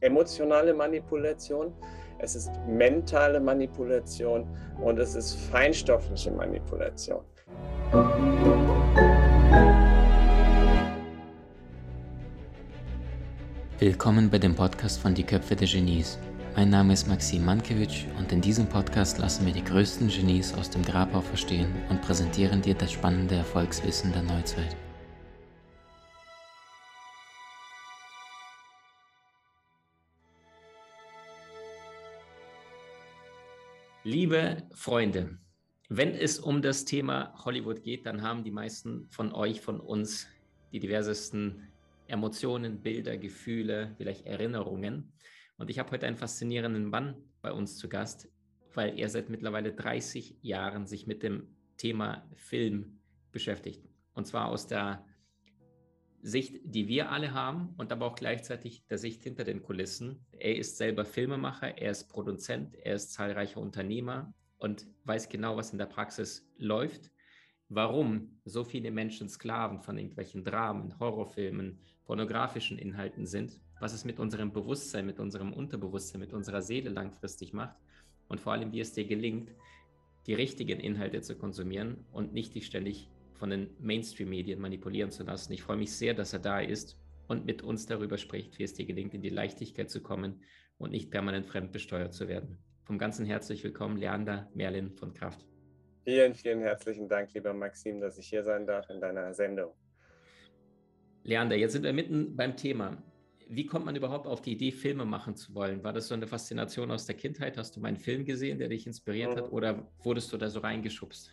emotionale Manipulation, es ist mentale Manipulation und es ist feinstoffliche Manipulation. Willkommen bei dem Podcast von Die Köpfe der Genies. Mein Name ist Maxim Mankewitsch und in diesem Podcast lassen wir die größten Genies aus dem Grabau verstehen und präsentieren dir das spannende Erfolgswissen der Neuzeit. Liebe Freunde, wenn es um das Thema Hollywood geht, dann haben die meisten von euch, von uns, die diversesten Emotionen, Bilder, Gefühle, vielleicht Erinnerungen. Und ich habe heute einen faszinierenden Mann bei uns zu Gast, weil er seit mittlerweile 30 Jahren sich mit dem Thema Film beschäftigt. Und zwar aus der Sicht, die wir alle haben und aber auch gleichzeitig der Sicht hinter den Kulissen. Er ist selber Filmemacher, er ist Produzent, er ist zahlreicher Unternehmer und weiß genau, was in der Praxis läuft. Warum so viele Menschen Sklaven von irgendwelchen Dramen, Horrorfilmen, pornografischen Inhalten sind was es mit unserem Bewusstsein, mit unserem Unterbewusstsein, mit unserer Seele langfristig macht und vor allem, wie es dir gelingt, die richtigen Inhalte zu konsumieren und nicht dich ständig von den Mainstream-Medien manipulieren zu lassen. Ich freue mich sehr, dass er da ist und mit uns darüber spricht, wie es dir gelingt, in die Leichtigkeit zu kommen und nicht permanent fremdbesteuert zu werden. Vom ganzen herzlich willkommen, Leander Merlin von Kraft. Vielen, vielen herzlichen Dank, lieber Maxim, dass ich hier sein darf in deiner Sendung. Leander, jetzt sind wir mitten beim Thema wie kommt man überhaupt auf die Idee, Filme machen zu wollen? War das so eine Faszination aus der Kindheit? Hast du meinen Film gesehen, der dich inspiriert mhm. hat, oder wurdest du da so reingeschubst?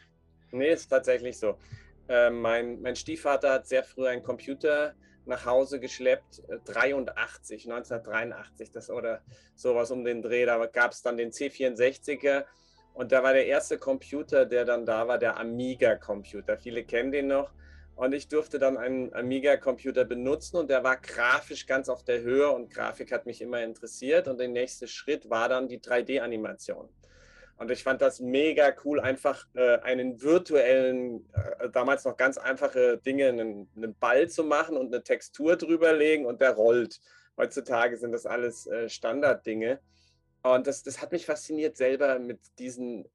Nee, ist tatsächlich so. Äh, mein, mein Stiefvater hat sehr früh einen Computer nach Hause geschleppt, 83, äh, 1983, das oder sowas um den Dreh. Da gab es dann den C64er und da war der erste Computer, der dann da war, der Amiga-Computer. Viele kennen den noch. Und ich durfte dann einen Amiga-Computer benutzen und der war grafisch ganz auf der Höhe und Grafik hat mich immer interessiert. Und der nächste Schritt war dann die 3D-Animation. Und ich fand das mega cool, einfach äh, einen virtuellen, äh, damals noch ganz einfache Dinge, einen, einen, Ball zu machen und eine Textur drüberlegen und der rollt. Heutzutage sind das alles äh, Standarddinge. Und das, das hat mich fasziniert, selber mit diesen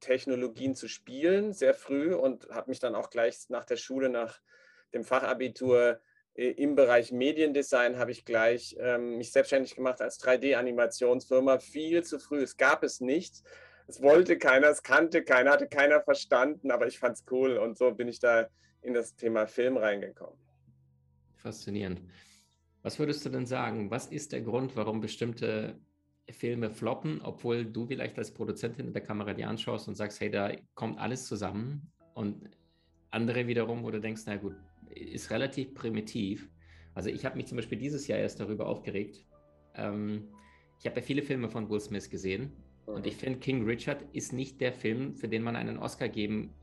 Technologien zu spielen, sehr früh und habe mich dann auch gleich nach der Schule, nach dem Fachabitur äh, im Bereich Mediendesign habe ich gleich ähm, mich selbstständig gemacht als 3D-Animationsfirma. Viel zu früh. Es gab es nicht. Es wollte keiner, es kannte keiner, hatte keiner verstanden, aber ich fand es cool und so bin ich da in das Thema Film reingekommen. Faszinierend. Was würdest du denn sagen? Was ist der Grund, warum bestimmte Filme floppen, obwohl du vielleicht als Produzentin in der Kamera die anschaust und sagst, hey, da kommt alles zusammen und andere wiederum, wo du denkst, na gut, ist relativ primitiv. Also ich habe mich zum Beispiel dieses Jahr erst darüber aufgeregt. Ähm, ich habe ja viele Filme von Will Smith gesehen. Und ich finde, King Richard ist nicht der Film, für den man einen Oscar geben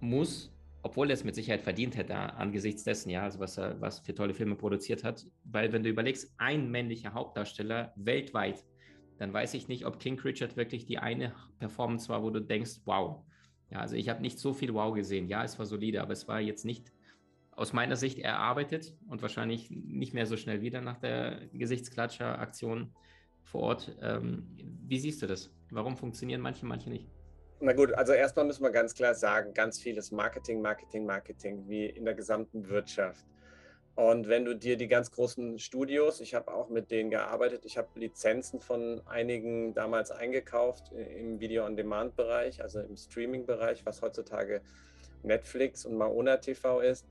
muss, obwohl er es mit Sicherheit verdient hätte angesichts dessen, ja, also was er was für tolle Filme produziert hat. Weil wenn du überlegst, ein männlicher Hauptdarsteller weltweit dann weiß ich nicht, ob King Richard wirklich die eine Performance war, wo du denkst, wow. Ja, also ich habe nicht so viel Wow gesehen. Ja, es war solide, aber es war jetzt nicht aus meiner Sicht erarbeitet und wahrscheinlich nicht mehr so schnell wieder nach der Gesichtsklatscher-Aktion vor Ort. Ähm, wie siehst du das? Warum funktionieren manche, manche nicht? Na gut, also erstmal müssen wir ganz klar sagen, ganz vieles Marketing, Marketing, Marketing, wie in der gesamten Wirtschaft. Und wenn du dir die ganz großen Studios, ich habe auch mit denen gearbeitet, ich habe Lizenzen von einigen damals eingekauft im Video-on-Demand-Bereich, also im Streaming-Bereich, was heutzutage Netflix und Maona TV ist.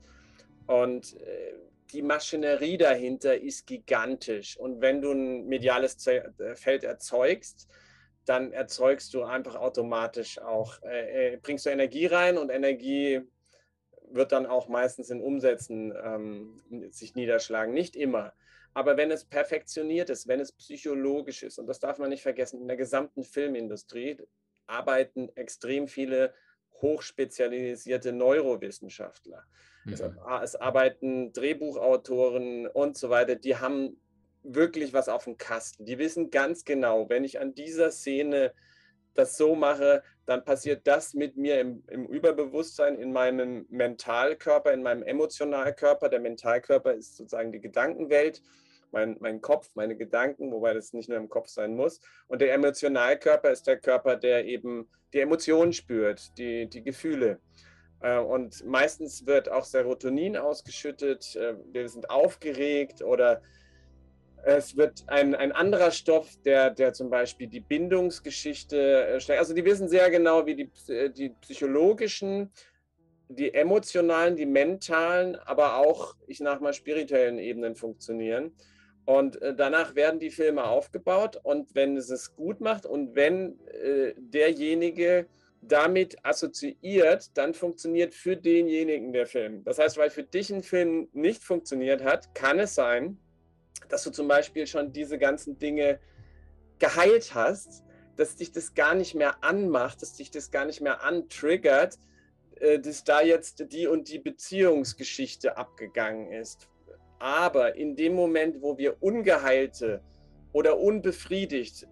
Und äh, die Maschinerie dahinter ist gigantisch. Und wenn du ein mediales äh, Feld erzeugst, dann erzeugst du einfach automatisch auch, äh, bringst du Energie rein und Energie wird dann auch meistens in Umsätzen ähm, sich niederschlagen. Nicht immer. Aber wenn es perfektioniert ist, wenn es psychologisch ist, und das darf man nicht vergessen, in der gesamten Filmindustrie arbeiten extrem viele hochspezialisierte Neurowissenschaftler. Mhm. Es, es, arbeiten Drehbuchautoren und so weiter, die haben wirklich was auf dem Kasten. Die wissen ganz genau, wenn ich an dieser Szene das so mache, dann passiert das mit mir im, im, Überbewusstsein, in meinem Mentalkörper, in meinem Emotionalkörper. Der Mentalkörper ist sozusagen die Gedankenwelt mein, mein Kopf, meine Gedanken, wobei das nicht nur im Kopf sein muss. Und der Emotionalkörper ist der Körper, der eben die Emotionen spürt, die, die Gefühle. Äh, und meistens wird auch Serotonin ausgeschüttet, äh, wir sind aufgeregt oder es wird ein, ein anderer Stoff, der, der zum Beispiel die Bindungsgeschichte äh, stärkt. Also die wissen sehr genau, wie die, die psychologischen, die emotionalen, die mentalen, aber auch, ich nach mal, spirituellen Ebenen funktionieren. Und danach werden die Filme aufgebaut. Und wenn es es gut macht und wenn äh, derjenige damit assoziiert, dann funktioniert für denjenigen der Film. Das heißt, weil für dich ein Film nicht funktioniert hat, kann es sein, dass du zum Beispiel schon diese ganzen Dinge geheilt hast, dass dich das gar nicht mehr anmacht, dass dich das gar nicht mehr antriggert, äh, dass da jetzt die und die Beziehungsgeschichte abgegangen ist. Aber in dem Moment, wo wir ungeheilte oder unbefriedigt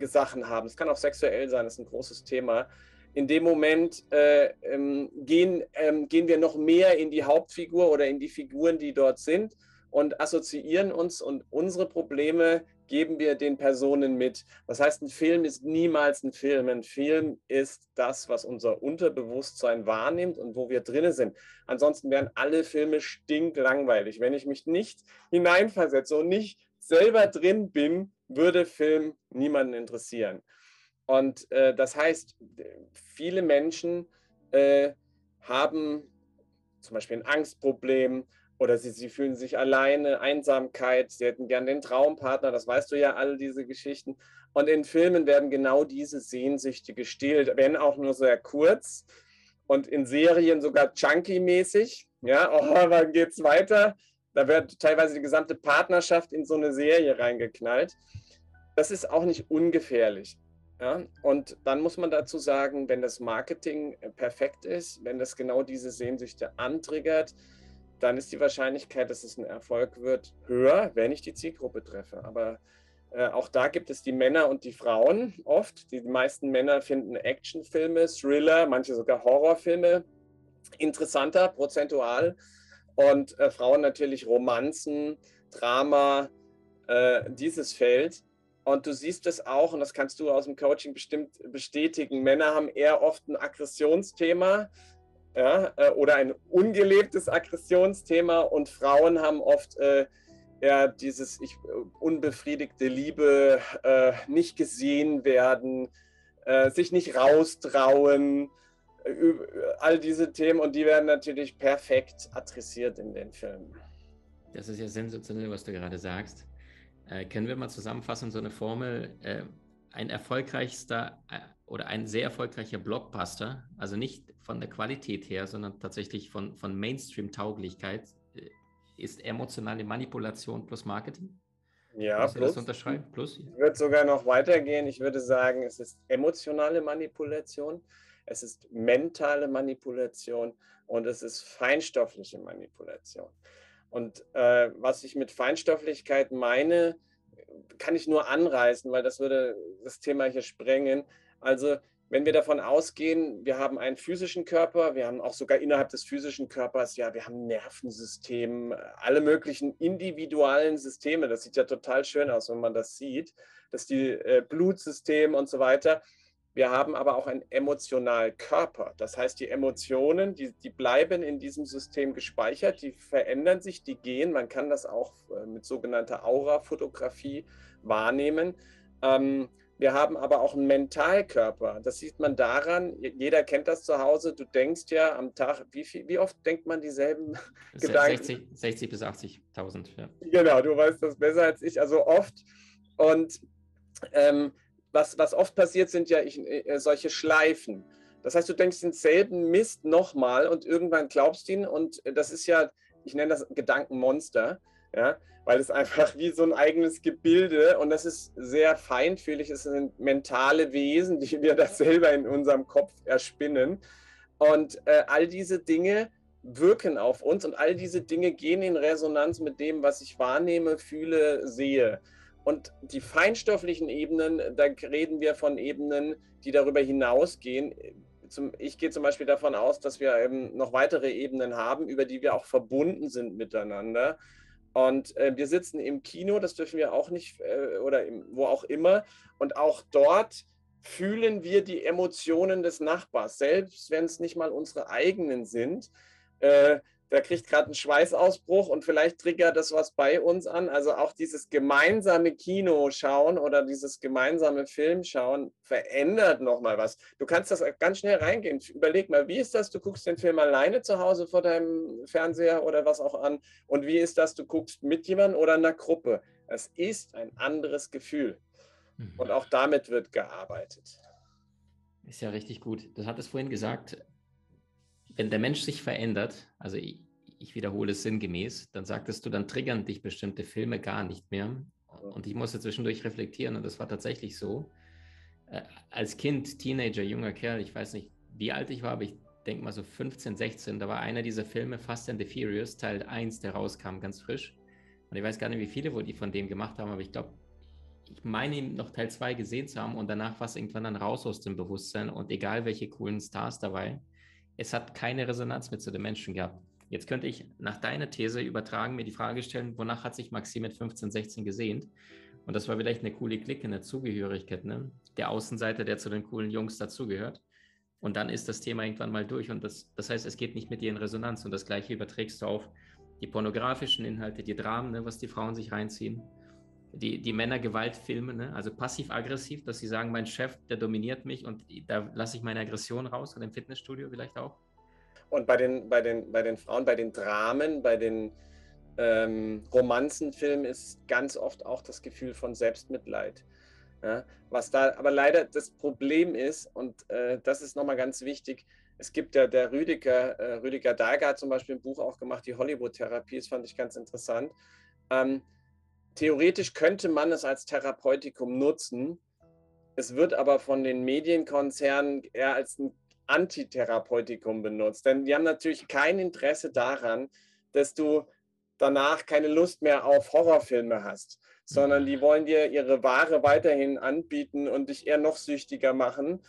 äh, Sachen haben, es kann auch sexuell sein, das ist ein großes Thema, in dem Moment äh, ähm, gehen, ähm, gehen wir noch mehr in die Hauptfigur oder in die Figuren, die dort sind und assoziieren uns und unsere Probleme geben wir den Personen mit. Das heißt, ein Film ist niemals ein Film. Ein Film ist das, was unser Unterbewusstsein wahrnimmt und wo wir drinne sind. Ansonsten wären alle Filme stinklangweilig. Wenn ich mich nicht hineinversetze und nicht selber drin bin, würde Film niemanden interessieren. Und äh, das heißt, viele Menschen äh, haben zum Beispiel ein Angstproblem oder sie, sie fühlen sich alleine, Einsamkeit, sie hätten gern den Traumpartner, das weißt du ja, all diese Geschichten. Und in Filmen werden genau diese Sehnsüchte gestillt, wenn auch nur sehr kurz und in Serien sogar chunky-mäßig. Ja, oh, wann geht's weiter? Da wird teilweise die gesamte Partnerschaft in so eine Serie reingeknallt. Das ist auch nicht ungefährlich. Ja, und dann muss man dazu sagen, wenn das Marketing äh, perfekt ist, wenn das genau diese Sehnsüchte antriggert, dann ist die Wahrscheinlichkeit, dass es ein Erfolg wird, höher, wenn ich die Zielgruppe treffe. Aber äh, auch da gibt es die Männer und die Frauen oft. Die meisten Männer finden Actionfilme, Thriller, manche sogar Horrorfilme interessanter, prozentual. Und äh, Frauen natürlich Romanzen, Drama, äh, dieses Feld. Und du siehst es auch, und das kannst du aus dem Coaching bestimmt bestätigen, Männer haben eher oft ein Aggressionsthema ja, äh, oder ein ungelebtes Aggressionsthema und Frauen haben oft äh, eher dieses ich, unbefriedigte Liebe, äh, nicht gesehen werden, äh, sich nicht raustrauen, äh, all diese Themen und die werden natürlich perfekt adressiert in den Filmen. Das ist ja sensationell, was du gerade sagst. Äh, können wir mal zusammenfassen, so eine Formel, äh, ein erfolgreichster äh, oder ein sehr erfolgreicher Blockbuster, also nicht von der Qualität her, sondern tatsächlich von, von Mainstream-Tauglichkeit, äh, ist emotionale Manipulation plus Marketing? Ja, Kannst plus. das unterschreiben? Plus? Ich würde sogar noch weitergehen. Ich würde sagen, es ist emotionale Manipulation, es ist mentale Manipulation und es ist feinstoffliche Manipulation. Und äh, was ich mit Feinstofflichkeit meine, kann ich nur anreißen, weil das würde das Thema hier sprengen. Also wenn wir davon ausgehen, wir haben einen physischen Körper, wir haben auch sogar innerhalb des physischen Körpers, ja, wir haben Nervensystem, alle möglichen individuellen Systeme. Das sieht ja total schön aus, wenn man das sieht, dass die äh, Blutsystem und so weiter. Wir haben aber auch einen emotionalen Körper. Das heißt, die Emotionen, die, die bleiben in diesem System gespeichert, die verändern sich, die gehen. Man kann das auch äh, mit sogenannter Aura-Fotografie wahrnehmen. Ähm, wir haben aber auch einen Mentalkörper. Das sieht man daran, jeder kennt das zu Hause. Du denkst ja am Tag, wie, viel, wie oft denkt man dieselben 60, Gedanken? 60 bis 80.000, ja. Genau, du weißt das besser als ich, also oft. Und ähm, was, was oft passiert, sind ja ich, äh, solche Schleifen. Das heißt, du denkst denselben Mist nochmal und irgendwann glaubst ihn und das ist ja, ich nenne das Gedankenmonster, ja, weil es einfach wie so ein eigenes Gebilde und das ist sehr feinfühlig, es sind mentale Wesen, die wir das selber in unserem Kopf erspinnen. Und äh, all diese Dinge wirken auf uns und all diese Dinge gehen in Resonanz mit dem, was ich wahrnehme, fühle, sehe. Und die feinstofflichen Ebenen, da reden wir von Ebenen, die darüber hinausgehen. Ich gehe zum Beispiel davon aus, dass wir eben noch weitere Ebenen haben, über die wir auch verbunden sind miteinander. Und äh, wir sitzen im Kino, das dürfen wir auch nicht, äh, oder im, wo auch immer. Und auch dort fühlen wir die Emotionen des Nachbars, selbst wenn es nicht mal unsere eigenen sind. Äh, der kriegt gerade einen Schweißausbruch und vielleicht triggert das was bei uns an. Also auch dieses gemeinsame Kino schauen oder dieses gemeinsame Film schauen verändert nochmal was. Du kannst das ganz schnell reingehen. Überleg mal, wie ist das, du guckst den Film alleine zu Hause vor deinem Fernseher oder was auch an und wie ist das, du guckst mit jemandem oder einer Gruppe. Es ist ein anderes Gefühl. Mhm. Und auch damit wird gearbeitet. Ist ja richtig gut. Du hattest vorhin gesagt, wenn der Mensch sich verändert, also ich, ich, wiederhole es sinngemäß, dann sagtest du, dann triggern dich bestimmte Filme gar nicht mehr. Und ich musste zwischendurch reflektieren und das war tatsächlich so. Äh, als Kind, Teenager, junger Kerl, ich weiß nicht, wie alt ich war, aber ich denke mal so 15, 16, da war einer dieser Filme, Fast and the Furious, Teil 1, der rauskam, ganz frisch. Und ich weiß gar nicht, wie viele die von dem gemacht haben, aber ich glaube, ich meine ihn noch Teil 2 gesehen zu haben und danach war es irgendwann dann raus aus dem Bewusstsein und egal welche coolen Stars dabei, es hat keine Resonanz mit zu den Menschen gehabt. Jetzt könnte ich nach deiner These übertragen, mir die Frage stellen, wonach hat sich Maxim mit 15, 16 gesehnt? Und das war vielleicht eine coole Clique, eine Zugehörigkeit, ne? Der Außenseiter, der zu den coolen Jungs dazugehört. Und dann ist das Thema irgendwann mal durch. Und das, das heißt, es geht nicht mit dir in Resonanz. Und das Gleiche überträgst du auf die pornografischen Inhalte, die Dramen, ne, was die Frauen sich reinziehen die, die Männergewaltfilme, ne? also passiv-aggressiv, dass sie sagen, mein Chef, der dominiert mich und da lasse ich meine Aggression raus oder im Fitnessstudio vielleicht auch. Und bei den, bei den, bei den Frauen, bei den Dramen, bei den ähm, Romanzenfilmen ist ganz oft auch das Gefühl von Selbstmitleid. Ja? Was da aber leider das Problem ist, und äh, das ist nochmal ganz wichtig, es gibt ja der Rüdiger, äh, Rüdiger Dager hat zum Beispiel ein Buch auch gemacht, die Hollywood-Therapie, das fand ich ganz interessant. Ähm, theoretisch könnte man es als Therapeutikum nutzen. Es wird aber von den Medienkonzernen eher als ein Antitherapeutikum benutzt. Denn die haben natürlich kein Interesse daran, dass du danach keine Lust mehr auf Horrorfilme hast, sondern die wollen dir ihre Ware weiterhin anbieten und dich eher noch süchtiger machen.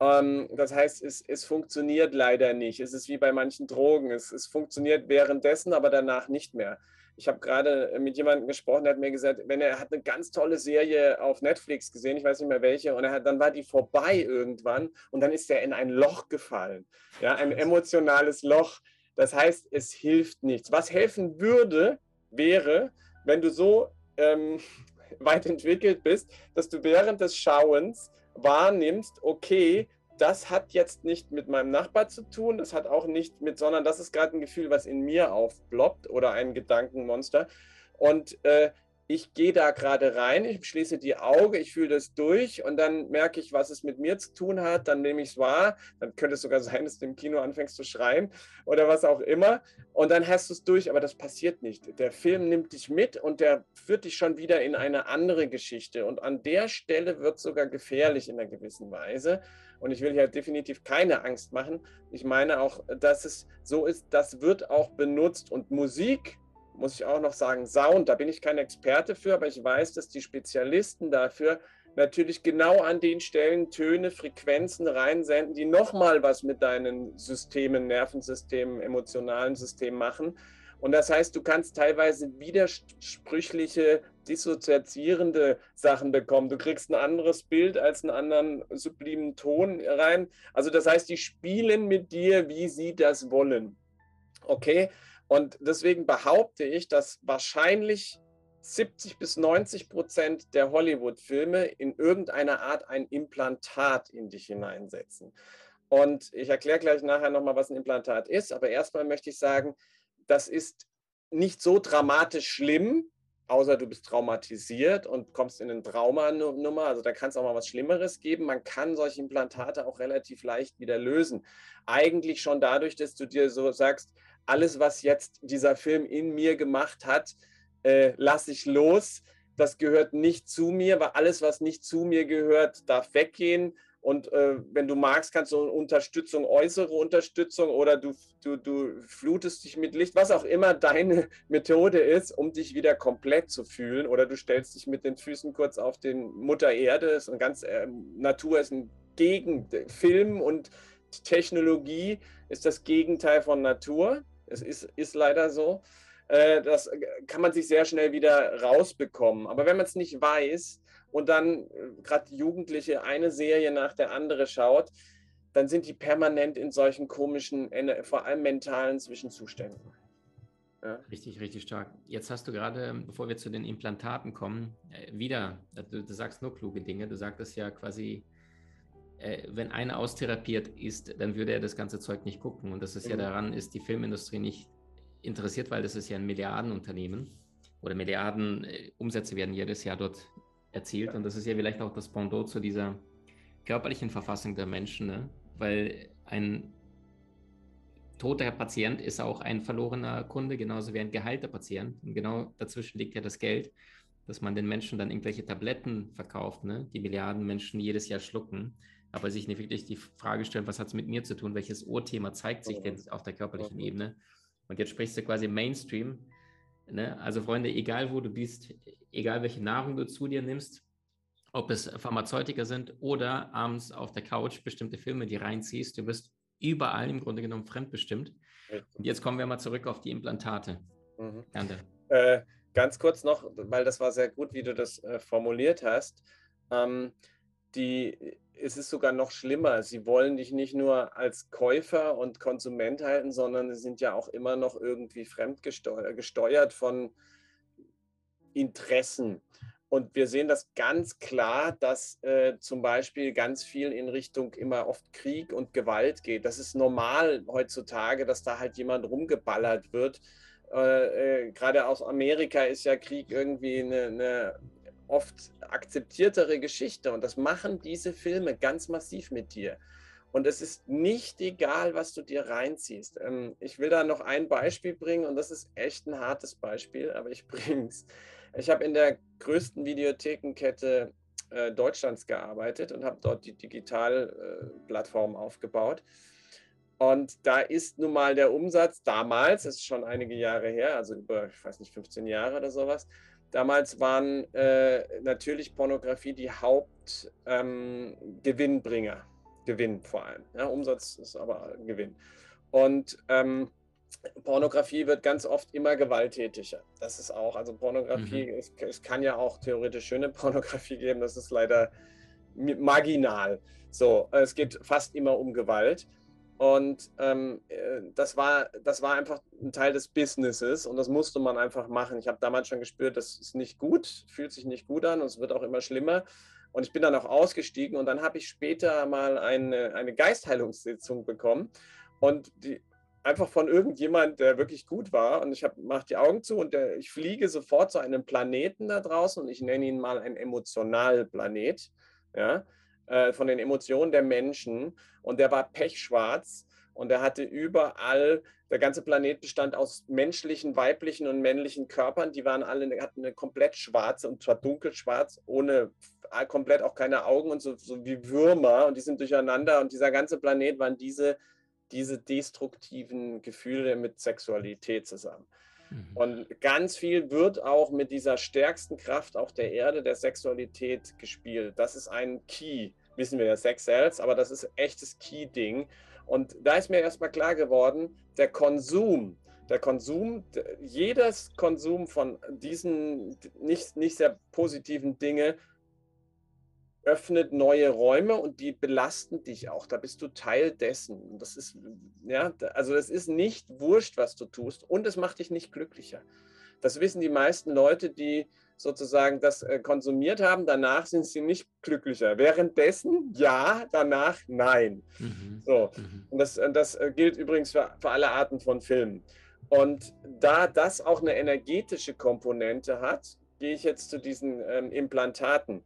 Ähm, das heißt, es, es, funktioniert leider nicht. Es ist wie bei manchen Drogen. Es, es funktioniert währenddessen, aber danach nicht mehr. Ich habe gerade mit jemandem gesprochen, der hat mir gesagt, wenn er hat eine ganz tolle Serie auf Netflix gesehen, ich weiß nicht mehr welche, und er hat, dann war die vorbei irgendwann und dann ist er in ein Loch gefallen, ja, ein emotionales Loch. Das heißt, es hilft nichts. Was helfen würde, wäre, wenn du so ähm, weit entwickelt bist, dass du während des Schauens wahrnimmst, okay, das hat jetzt nicht mit meinem Nachbar zu tun, das hat auch nicht mit, sondern das ist gerade ein Gefühl, was in mir aufploppt oder ein Gedankenmonster. Und äh, ich gehe da gerade rein, ich schließe die Augen, ich fühle das durch und dann merke ich, was es mit mir zu tun hat, dann nehme ich es wahr, dann könnte es sogar sein, dass du im Kino anfängst zu schreien oder was auch immer und dann hast du es durch, aber das passiert nicht. Der Film nimmt dich mit und der führt dich schon wieder in eine andere Geschichte und an der Stelle wird es sogar gefährlich in einer gewissen Weise und ich will hier definitiv keine Angst machen. Ich meine auch, dass es so ist, das wird auch benutzt. Und Musik, muss ich auch noch sagen, Sound, da bin ich kein Experte für, aber ich weiß, dass die Spezialisten dafür natürlich genau an den Stellen Töne, Frequenzen reinsenden, die nochmal was mit deinen Systemen, Nervensystemen, emotionalen Systemen machen. Und das heißt, du kannst teilweise widersprüchliche, dissoziierende Sachen bekommen. Du kriegst ein anderes Bild als einen anderen sublimen Ton rein. Also das heißt, die spielen mit dir, wie sie das wollen. Okay? Und deswegen behaupte ich, dass wahrscheinlich 70 bis 90 Prozent der Hollywood-Filme in irgendeiner Art ein Implantat in dich hineinsetzen. Und ich erkläre gleich nachher nochmal, was ein Implantat ist. Aber erstmal möchte ich sagen, das ist nicht so dramatisch schlimm, außer du bist traumatisiert und kommst in eine Traumanummer. Also da kann es auch mal was Schlimmeres geben. Man kann solche Implantate auch relativ leicht wieder lösen. Eigentlich schon dadurch, dass du dir so sagst, alles, was jetzt dieser Film in mir gemacht hat, äh, lasse ich los. Das gehört nicht zu mir, weil alles, was nicht zu mir gehört, darf weggehen. Und äh, wenn du magst, kannst du Unterstützung, äußere Unterstützung oder du, du, du flutest dich mit Licht, was auch immer deine Methode ist, um dich wieder komplett zu fühlen. Oder du stellst dich mit den Füßen kurz auf den Mutter Erde. Ist ein ganz, äh, Natur ist ein Gegen, Film und Technologie ist das Gegenteil von Natur. Es ist, ist leider so. äh, das kann man sich sehr schnell wieder rausbekommen. Aber wenn man es nicht weiß und dann äh, gerade Jugendliche eine Serie nach der andere schaut, dann sind die permanent in solchen komischen, vor allem mentalen Zwischenzuständen. Ja. Richtig, richtig stark. Jetzt hast du gerade, bevor wir zu den Implantaten kommen, äh, wieder, du, du sagst nur kluge Dinge. Du sagtest ja quasi, äh, wenn einer austherapiert ist, dann würde er das ganze Zeug nicht gucken. Und das ist mhm. ja daran, ist die Filmindustrie nicht interessiert, weil das ist ja ein Milliardenunternehmen oder Milliarden äh, Umsätze werden jedes Jahr dort erzielt. Ja. Und das ist ja vielleicht auch das Pendant zu dieser körperlichen Verfassung der Menschen, ne? weil ein toter Patient ist auch ein verlorener Kunde, genauso wie ein geheilter Patient. Und genau dazwischen liegt ja das Geld, dass man den Menschen dann irgendwelche Tabletten verkauft, ne? die Milliarden Menschen jedes Jahr schlucken, aber sich nicht wirklich die Frage stellen, was hat es mit mir zu tun, welches Urthema zeigt sich denn auf der körperlichen Ebene. Und jetzt sprichst du quasi Mainstream. Ne? Also Freunde, egal wo du bist, egal welche Nahrung du zu dir nimmst, ob es Pharmazeutika sind oder abends auf der Couch bestimmte Filme, die reinziehst, du wirst überall im Grunde genommen fremdbestimmt. Und jetzt kommen wir mal zurück auf die Implantate. Mhm. Äh, ganz kurz noch, weil das war sehr gut, wie du das äh, formuliert hast. Ähm, die, es ist sogar noch schlimmer. Sie wollen dich nicht nur als Käufer und Konsument halten, sondern sie sind ja auch immer noch irgendwie fremdgesteuert von Interessen. Und wir sehen das ganz klar, dass äh, zum Beispiel ganz viel in Richtung immer oft Krieg und Gewalt geht. Das ist normal heutzutage, dass da halt jemand rumgeballert wird. Äh, äh, Gerade aus Amerika ist ja Krieg irgendwie eine, eine oft akzeptiertere Geschichte. Und das machen diese Filme ganz massiv mit dir. Und es ist nicht egal, was du dir reinziehst. Ähm, ich will da noch ein Beispiel bringen und das ist echt ein hartes Beispiel, aber ich bringe es. Ich habe in der größten Videothekenkette äh, Deutschlands gearbeitet und habe dort die Digitalplattform äh, aufgebaut. Und da ist nun mal der Umsatz damals, das ist schon einige Jahre her, also über, ich weiß nicht, 15 Jahre oder sowas, damals waren äh, natürlich Pornografie die Hauptgewinnbringer. Ähm, Gewinn vor allem. Ja, Umsatz ist aber Gewinn. Und ähm, Pornografie wird ganz oft immer gewalttätiger. Das ist auch, also Pornografie, mhm. es, es, kann ja auch theoretisch schöne Pornografie geben, das ist leider marginal. So, es geht fast immer um Gewalt. Und ähm, äh, das, war, das war einfach ein Teil des Businesses und das musste man einfach machen. Ich habe damals schon gespürt, das ist nicht gut, fühlt sich nicht gut an und es wird auch immer schlimmer. Und ich bin dann auch ausgestiegen und dann habe ich später mal eine, eine Geistheilungssitzung bekommen. Und die, einfach von irgendjemand, der wirklich gut war. Und ich mache die Augen zu und der, ich fliege sofort zu einem Planeten da draußen und ich nenne ihn mal ein Emotionalplanet, ja, äh, von den Emotionen der Menschen. Und der war pechschwarz und der hatte überall, der ganze Planet bestand aus menschlichen, weiblichen und männlichen Körpern. Die waren alle, hatten eine komplett schwarze und zwar dunkelschwarz, ohne komplett auch keine Augen und so, so wie Würmer und die sind durcheinander und dieser ganze Planet waren diese diese destruktiven Gefühle mit Sexualität zusammen. Mhm. Und ganz viel wird auch mit dieser stärksten Kraft auch der Erde, der Sexualität gespielt. Das ist ein Key, wissen wir ja, Sex Cells, aber das ist echtes Key-Ding. Und da ist mir erstmal klar geworden, der Konsum, der Konsum, jedes Konsum von diesen nicht, nicht sehr positiven Dinge öffnet neue Räume und die belasten dich auch. Da bist du Teil dessen. Das ist, ja, also es ist nicht wurscht, was du tust und es macht dich nicht glücklicher. Das wissen die meisten Leute, die sozusagen das äh, konsumiert haben. Danach sind sie nicht glücklicher. Währenddessen ja, danach nein. Mhm. So. Mhm. Und das, das äh, gilt übrigens für, für alle Arten von Filmen. Und da das auch eine energetische Komponente hat, gehe ich jetzt zu diesen ähm, Implantaten.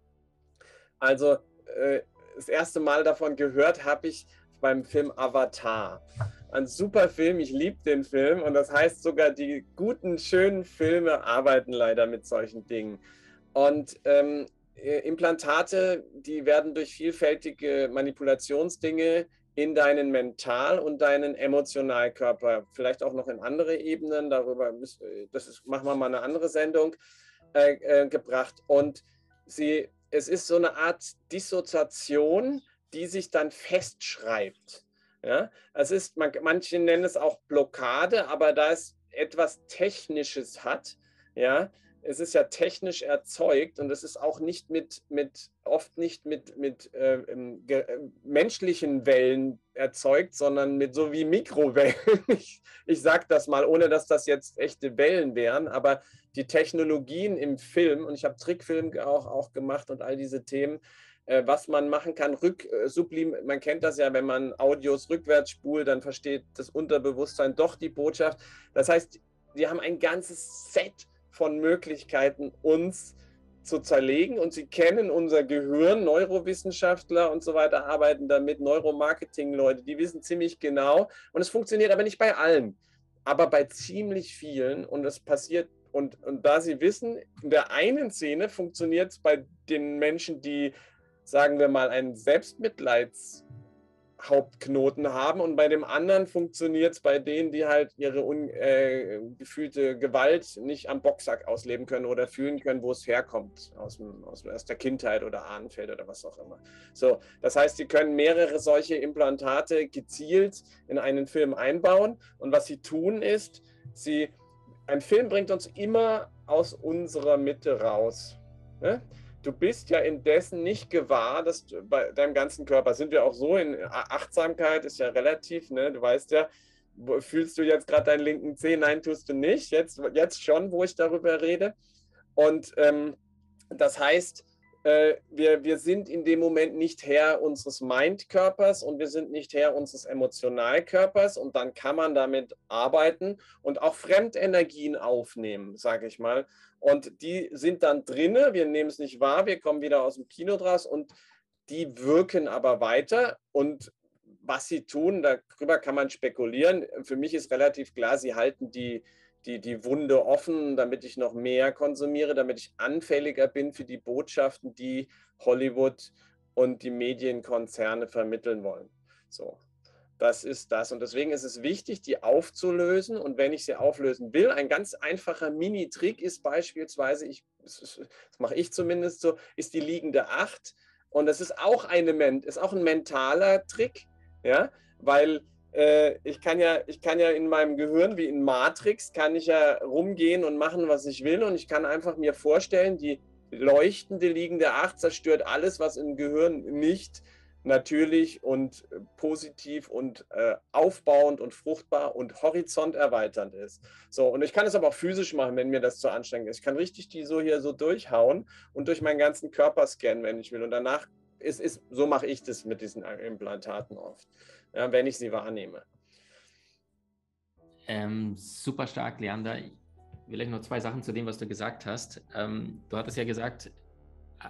Also äh, das erste Mal davon gehört habe ich beim Film Avatar. Ein super Film, ich liebe den Film und das heißt sogar, die guten, schönen Filme arbeiten leider mit solchen Dingen. Und ähm, äh, Implantate, die werden durch vielfältige Manipulationsdinge in deinen Mental- und deinen Emotionalkörper, vielleicht auch noch in andere Ebenen, darüber äh, das ist, machen wir mal eine andere Sendung, äh, äh, gebracht. Und sie es ist so eine Art Dissoziation, die sich dann festschreibt. Ja, es ist, man, manche nennen es auch Blockade, aber da ist etwas Technisches hat, ja, es ist ja technisch erzeugt und es ist auch nicht mit, mit oft nicht mit, mit äh, äh, menschlichen Wellen erzeugt, sondern mit so wie Mikrowellen. Ich, ich sage das mal, ohne dass das jetzt echte Wellen wären, aber die Technologien im Film, und ich habe Trickfilm auch, auch gemacht und all diese Themen, was man machen kann, rück, äh, sublim, man kennt das ja, wenn man Audios rückwärts spult, dann versteht das Unterbewusstsein doch die Botschaft. Das heißt, wir haben ein ganzes Set von Möglichkeiten, uns zu zerlegen. Und sie kennen unser Gehirn, Neurowissenschaftler und so weiter arbeiten damit, Neuromarketing-Leute, die wissen ziemlich genau. Und es funktioniert aber nicht bei allen, aber bei ziemlich vielen. Und es passiert, und, und da sie wissen, in der einen Szene funktioniert es bei den Menschen, die, sagen wir mal, ein Selbstmitleids- Hauptknoten haben und bei dem anderen funktioniert es bei denen, die halt ihre ungefühlte äh, Gewalt nicht am Boxsack ausleben können oder fühlen können, wo es herkommt, aus, dem, aus, aus der Kindheit oder Ahnenfeld oder was auch immer. So, das heißt, sie können mehrere solche Implantate gezielt in einen Film einbauen und was sie tun ist, sie, ein Film bringt uns immer aus unserer Mitte raus. Ne? Du bist ja indessen nicht gewahr, dass du bei deinem ganzen Körper sind wir auch so in Achtsamkeit ist ja relativ, ne? Du weißt ja, fühlst du jetzt gerade deinen linken Zeh? Nein, tust du nicht. Jetzt, jetzt schon, wo ich darüber rede. Und ähm, das heißt, äh, wir, wir sind in dem Moment nicht Herr unseres Mindkörpers und wir sind nicht Herr unseres Emotionalkörpers und dann kann man damit arbeiten und auch Fremdenergien aufnehmen, sage ich mal. Und die sind dann drinne, wir nehmen es nicht wahr, wir kommen wieder aus dem Kino draus und die wirken aber weiter und was sie tun, darüber kann man spekulieren. Für mich ist relativ klar, sie halten die, die, die Wunde offen, damit ich noch mehr konsumiere, damit ich anfälliger bin für die Botschaften, die Hollywood und die Medienkonzerne vermitteln wollen. So, das ist das. Und deswegen ist es wichtig, die aufzulösen. Und wenn ich sie auflösen will, ein ganz einfacher Mini-Trick ist beispielsweise, ich, das mache ich zumindest so, ist die liegende Acht. Und das ist auch, eine, ist auch ein mentaler Trick, ja, weil äh, ich, kann ja, ich kann ja in meinem Gehirn wie in Matrix, kann ich ja rumgehen und machen, was ich will und ich kann einfach mir vorstellen, die leuchtende liegende Acht zerstört alles, was im Gehirn nicht natürlich und positiv und äh, aufbauend und fruchtbar und horizonterweiternd ist. So, und ich kann es aber auch physisch machen, wenn mir das zu anstrengend ist. Ich kann richtig die so hier so durchhauen und durch meinen ganzen Körper scannen, wenn ich will. Und danach ist, ist so mache ich das mit diesen Implantaten oft ja, wenn ich sie wahrnehme. Ähm, super stark, Leander. Vielleicht noch zwei Sachen zu dem, was du gesagt hast. Ähm, du hattest ja gesagt,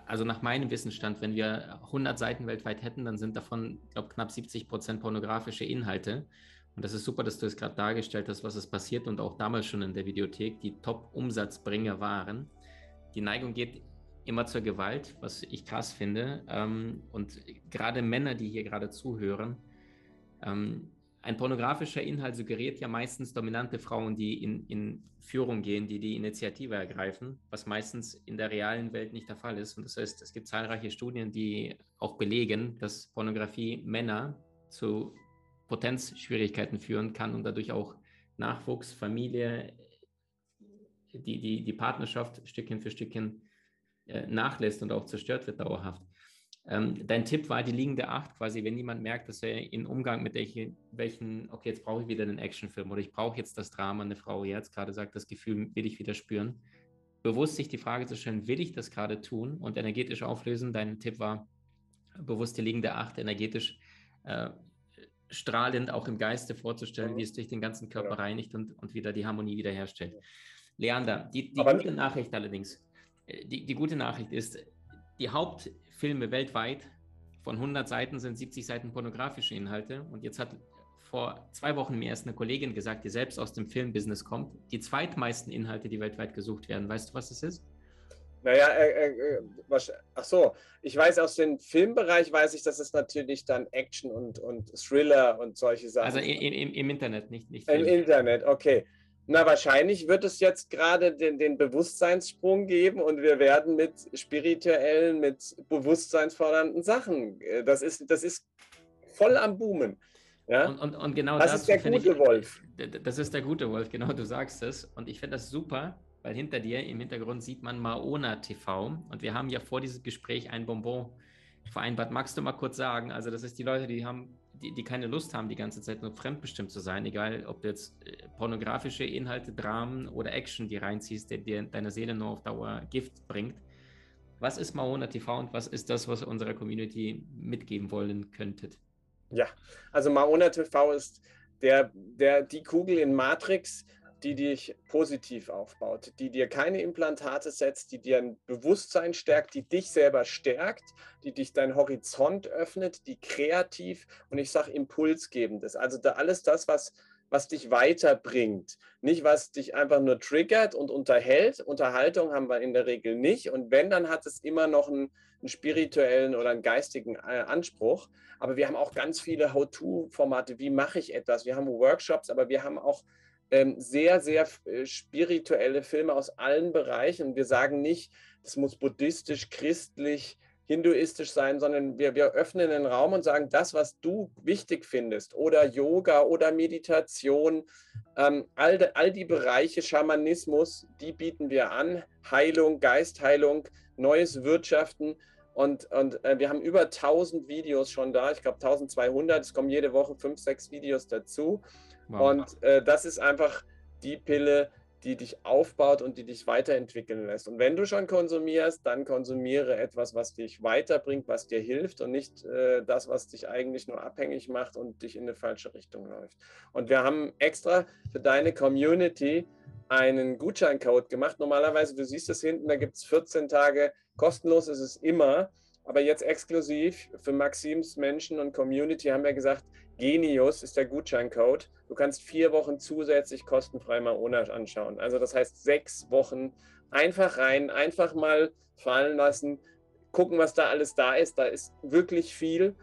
also nach meinem Wissensstand, wenn wir 100 Seiten weltweit hätten, dann sind davon, glaube, knapp 70 Prozent pornografische Inhalte. Und das ist super, dass du es gerade dargestellt hast, was es passiert und auch damals schon in der Videothek die Top-Umsatzbringer waren. Die Neigung geht immer zur Gewalt, was ich krass finde. Ähm, und gerade Männer, die hier gerade zuhören, ähm, ein pornografischer Inhalt suggeriert ja meistens dominante Frauen, die in, in Führung gehen, die die Initiative ergreifen, was meistens in der realen Welt nicht der Fall ist. Und das heißt, es gibt zahlreiche Studien, die auch belegen, dass Pornografie Männer zu Potenzschwierigkeiten führen kann und dadurch auch Nachwuchs, Familie, die, die, die Partnerschaft Stückchen für Stückchen nachlässt und auch zerstört wird dauerhaft. Ähm, dein Tipp war die liegende Acht, quasi, wenn jemand merkt, dass er in Umgang mit welchen, okay, jetzt brauche ich wieder einen Actionfilm oder ich brauche jetzt das Drama, eine Frau jetzt gerade sagt, das Gefühl will ich wieder spüren, bewusst sich die Frage zu stellen, will ich das gerade tun und energetisch auflösen. Dein Tipp war, bewusst die liegende Acht energetisch äh, strahlend auch im Geiste vorzustellen, mhm. wie es durch den ganzen Körper reinigt und, und wieder die Harmonie wiederherstellt. Leander, die, die gute Nachricht allerdings, äh, die, die gute Nachricht ist, die Hauptfilme weltweit von 100 Seiten sind 70 Seiten pornografische Inhalte. Und jetzt hat vor zwei Wochen mir erst eine Kollegin gesagt, die selbst aus dem Filmbusiness kommt, die zweitmeisten Inhalte, die weltweit gesucht werden. Weißt du, was das ist? Naja, äh, äh, was, ach so, ich weiß aus dem Filmbereich, weiß ich, dass es natürlich dann Action und, und Thriller und solche Sachen. Also im, im, im Internet, nicht, nicht. Im Internet, okay. Na, wahrscheinlich wird es jetzt gerade den, den, Bewusstseinssprung geben und wir werden mit spirituellen, mit bewusstseinsfordernden Sachen. Äh, das ist, das ist voll am Boomen. Ja? Und, und, und genau das, das ist der gute ich, Wolf. Das ist der gute Wolf, genau, du sagst es. Und ich finde das super, weil hinter dir im Hintergrund sieht man Maona TV. Und wir haben ja vor diesem Gespräch ein Bonbon vereinbart. Magst du mal kurz sagen? Also, das ist die Leute, die haben, die, die keine Lust haben, die ganze Zeit nur fremdbestimmt zu sein, egal ob du jetzt äh, pornografische Inhalte, Dramen oder Action die reinziehst, der dir deiner Seele nur auf Dauer Gift bringt. Was ist Mahona TV und was ist das, was unserer Community mitgeben wollen könntet? Ja, also Mahona TV ist der, der, die Kugel in Matrix, die dich positiv aufbaut, die dir keine Implantate setzt, die dir ein Bewusstsein stärkt, die dich selber stärkt, die dich deinen Horizont öffnet, die kreativ und ich sage impulsgebend ist. Also da alles das, was was dich weiterbringt. Nicht, was dich einfach nur triggert und unterhält. Unterhaltung haben wir in der Regel nicht. Und wenn, dann hat es immer noch einen, einen spirituellen oder einen geistigen äh, Anspruch. Aber wir haben auch ganz viele How-To-Formate. Wie mache ich etwas? Wir haben Workshops, aber wir haben auch ähm, sehr, sehr äh, spirituelle Filme aus allen Bereichen. Wir sagen nicht, das muss buddhistisch, christlich, hinduistisch sein, sondern wir, wir öffnen den Raum und sagen, das, was du wichtig findest, oder Yoga oder Meditation, ähm, all, de, all die Bereiche Schamanismus, die bieten wir an. Heilung, Geistheilung, neues Wirtschaften. Und, und äh, wir haben über 1000 Videos schon da, ich glaube 1200, es kommen jede Woche fünf, sechs Videos dazu. Wow. Und äh, das ist einfach die Pille, die dich aufbaut und die dich weiterentwickeln lässt. Und wenn du schon konsumierst, dann konsumiere etwas, was dich weiterbringt, was dir hilft und nicht äh, das, was dich eigentlich nur abhängig macht und dich in eine falsche Richtung läuft. Und wir haben extra für deine Community einen Gutscheincode gemacht. Normalerweise, du siehst es hinten, da gibt es 14 Tage, kostenlos ist es immer. Aber jetzt exklusiv für Maxims Menschen und Community haben wir gesagt, Genius ist der Gutscheincode. Du kannst vier Wochen zusätzlich kostenfrei mal ohne anschauen. Also das heißt sechs Wochen einfach rein, einfach mal fallen lassen, gucken, was da alles da ist. Da ist wirklich viel.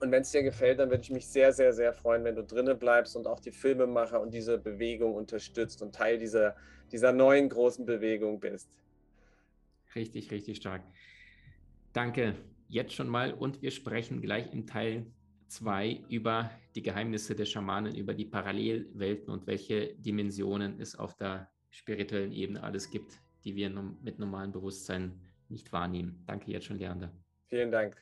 Und wenn es dir gefällt, dann würde ich mich sehr, sehr, sehr freuen, wenn du drinnen bleibst und auch die Filmemacher und diese Bewegung unterstützt und Teil dieser, dieser neuen großen Bewegung bist. Richtig, richtig stark. Danke jetzt schon mal und wir sprechen gleich im Teil 2 über die Geheimnisse der Schamanen, über die Parallelwelten und welche Dimensionen es auf der spirituellen Ebene alles gibt, die wir mit normalem Bewusstsein nicht wahrnehmen. Danke jetzt schon, Leander. Vielen Dank.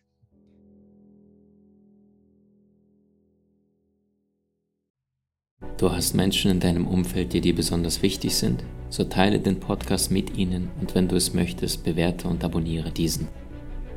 Du hast Menschen in deinem Umfeld, die dir besonders wichtig sind? So teile den Podcast mit ihnen und wenn du es möchtest, bewerte und abonniere diesen.